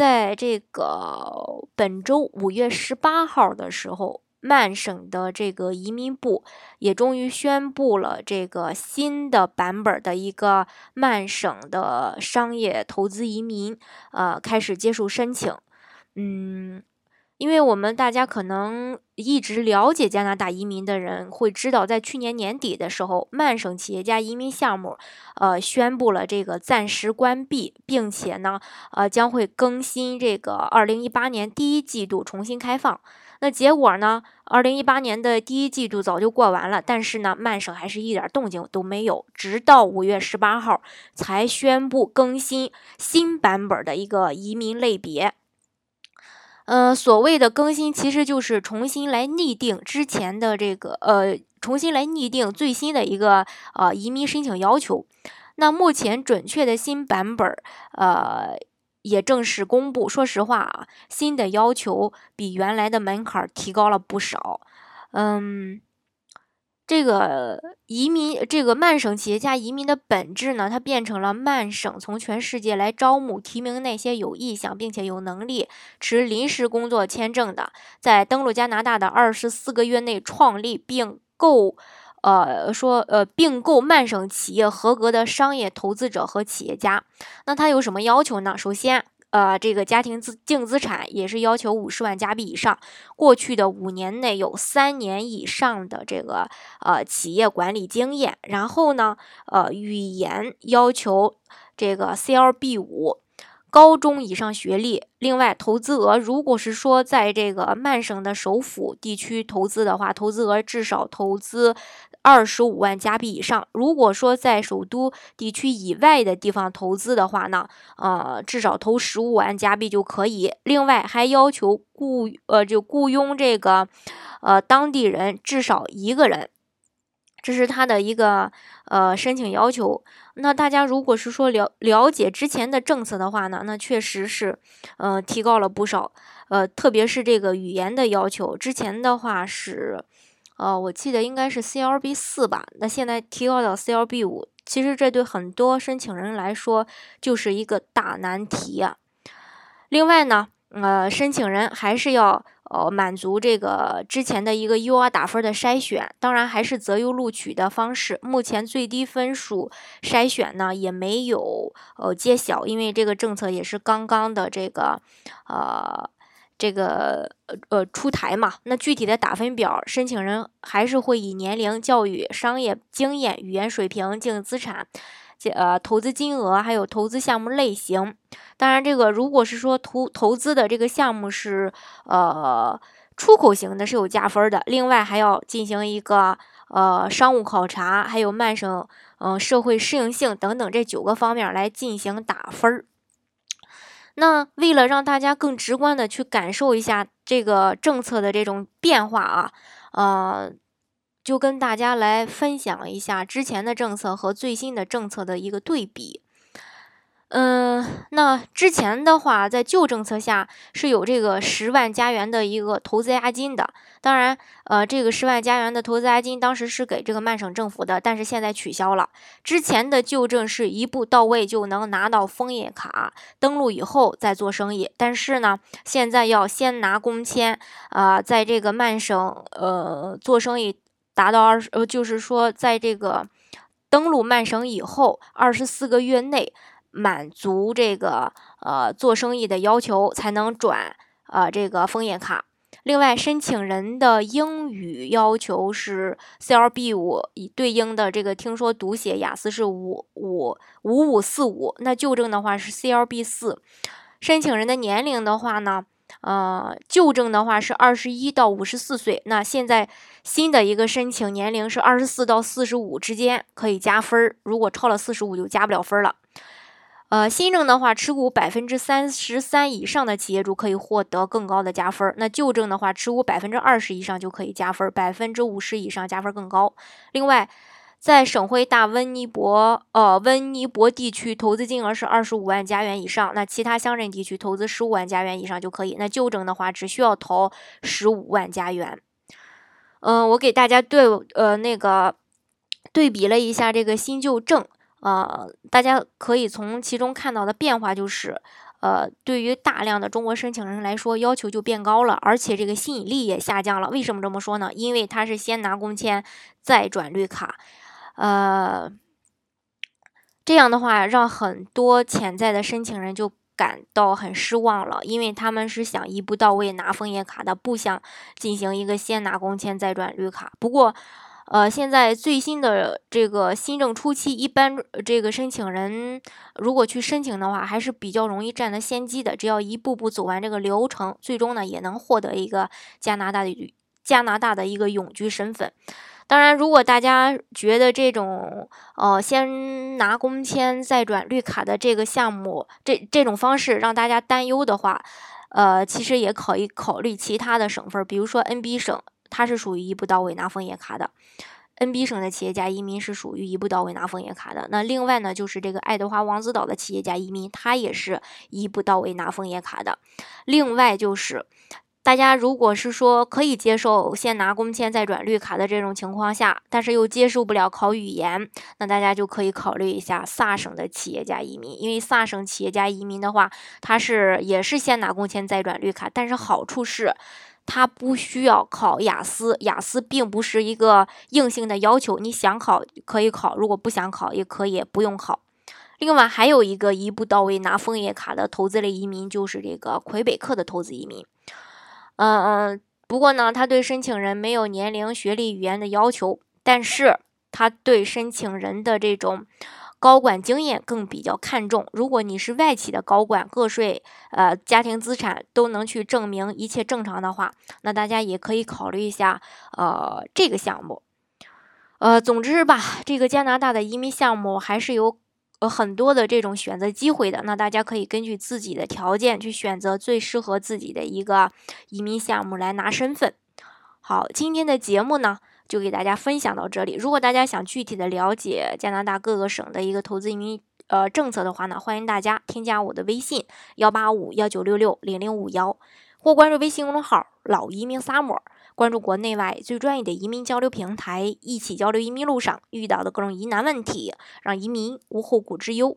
在这个本周五月十八号的时候，曼省的这个移民部也终于宣布了这个新的版本的一个曼省的商业投资移民，呃，开始接受申请，嗯。因为我们大家可能一直了解加拿大移民的人会知道，在去年年底的时候，曼省企业家移民项目，呃，宣布了这个暂时关闭，并且呢，呃，将会更新这个二零一八年第一季度重新开放。那结果呢，二零一八年的第一季度早就过完了，但是呢，曼省还是一点动静都没有，直到五月十八号才宣布更新新版本的一个移民类别。嗯，所谓的更新其实就是重新来拟定之前的这个，呃，重新来拟定最新的一个呃移民申请要求。那目前准确的新版本儿，呃，也正式公布。说实话啊，新的要求比原来的门槛儿提高了不少。嗯。这个移民，这个曼省企业家移民的本质呢，它变成了曼省从全世界来招募、提名那些有意向并且有能力持临时工作签证的，在登陆加拿大的二十四个月内创立并购，呃，说呃并购曼省企业合格的商业投资者和企业家。那他有什么要求呢？首先。呃，这个家庭资净资产也是要求五十万加币以上，过去的五年内有三年以上的这个呃企业管理经验，然后呢，呃，语言要求这个 CLB 五，高中以上学历。另外，投资额如果是说在这个曼省的首府地区投资的话，投资额至少投资。二十五万加币以上。如果说在首都地区以外的地方投资的话呢，呃，至少投十五万加币就可以。另外还要求雇呃就雇佣这个呃当地人至少一个人，这是他的一个呃申请要求。那大家如果是说了了解之前的政策的话呢，那确实是呃提高了不少。呃，特别是这个语言的要求，之前的话是。呃，我记得应该是 CLB 四吧，那现在提高到 CLB 五，其实这对很多申请人来说就是一个大难题啊。另外呢，呃，申请人还是要呃满足这个之前的一个 UR 打分的筛选，当然还是择优录取的方式。目前最低分数筛选呢也没有呃揭晓，因为这个政策也是刚刚的这个呃。这个呃呃出台嘛，那具体的打分表，申请人还是会以年龄、教育、商业经验、语言水平、净资产、这呃投资金额，还有投资项目类型。当然，这个如果是说投投资的这个项目是呃出口型的，是有加分的。另外还要进行一个呃商务考察，还有曼省嗯社会适应性等等这九个方面来进行打分儿。那为了让大家更直观的去感受一下这个政策的这种变化啊，呃，就跟大家来分享一下之前的政策和最新的政策的一个对比。嗯，那之前的话，在旧政策下是有这个十万加元的一个投资押金的。当然，呃，这个十万加元的投资押金当时是给这个曼省政府的，但是现在取消了。之前的旧政是一步到位就能拿到枫叶卡，登录以后再做生意。但是呢，现在要先拿工签，啊，在这个曼省，呃，做生意达到二十，呃，就是说在这个登录曼省以后，二十四个月内。满足这个呃做生意的要求，才能转呃这个枫叶卡。另外，申请人的英语要求是 CLB 五，对应的这个听说读写雅思是五五五五四五。那旧证的话是 CLB 四。申请人的年龄的话呢，呃，旧证的话是二十一到五十四岁。那现在新的一个申请年龄是二十四到四十五之间可以加分儿，如果超了四十五就加不了分儿了。呃，新政的话，持股百分之三十三以上的企业主可以获得更高的加分。那旧政的话，持股百分之二十以上就可以加分，百分之五十以上加分更高。另外，在省会大温尼伯，呃，温尼伯地区投资金额是二十五万加元以上，那其他乡镇地区投资十五万加元以上就可以。那旧政的话，只需要投十五万加元。嗯，我给大家对呃那个对比了一下这个新旧政。呃，大家可以从其中看到的变化就是，呃，对于大量的中国申请人来说，要求就变高了，而且这个吸引力也下降了。为什么这么说呢？因为他是先拿工签再转绿卡，呃，这样的话让很多潜在的申请人就感到很失望了，因为他们是想一步到位拿枫叶卡的，不想进行一个先拿工签再转绿卡。不过，呃，现在最新的这个新政初期，一般这个申请人如果去申请的话，还是比较容易占得先机的。只要一步步走完这个流程，最终呢也能获得一个加拿大的加拿大的一个永居身份。当然，如果大家觉得这种呃先拿工签再转绿卡的这个项目，这这种方式让大家担忧的话，呃，其实也可以考虑其他的省份，比如说 NB 省。它是属于一步到位拿枫叶卡的，NB 省的企业家移民是属于一步到位拿枫叶卡的。那另外呢，就是这个爱德华王子岛的企业家移民，他也是一步到位拿枫叶卡的。另外就是，大家如果是说可以接受先拿工签再转绿卡的这种情况下，但是又接受不了考语言，那大家就可以考虑一下萨省的企业家移民。因为萨省企业家移民的话，它是也是先拿工签再转绿卡，但是好处是。他不需要考雅思，雅思并不是一个硬性的要求，你想考可以考，如果不想考也可以不用考。另外还有一个一步到位拿枫叶卡的投资类移民，就是这个魁北克的投资移民。嗯嗯，不过呢，他对申请人没有年龄、学历、语言的要求，但是他对申请人的这种。高管经验更比较看重。如果你是外企的高管，个税、呃家庭资产都能去证明一切正常的话，那大家也可以考虑一下呃这个项目。呃，总之吧，这个加拿大的移民项目还是有呃很多的这种选择机会的。那大家可以根据自己的条件去选择最适合自己的一个移民项目来拿身份。好，今天的节目呢。就给大家分享到这里。如果大家想具体的了解加拿大各个省的一个投资移民呃政策的话呢，欢迎大家添加我的微信幺八五幺九六六零零五幺，或关注微信公众号“老移民 summer”，关注国内外最专业的移民交流平台，一起交流移民路上遇到的各种疑难问题，让移民无后顾之忧。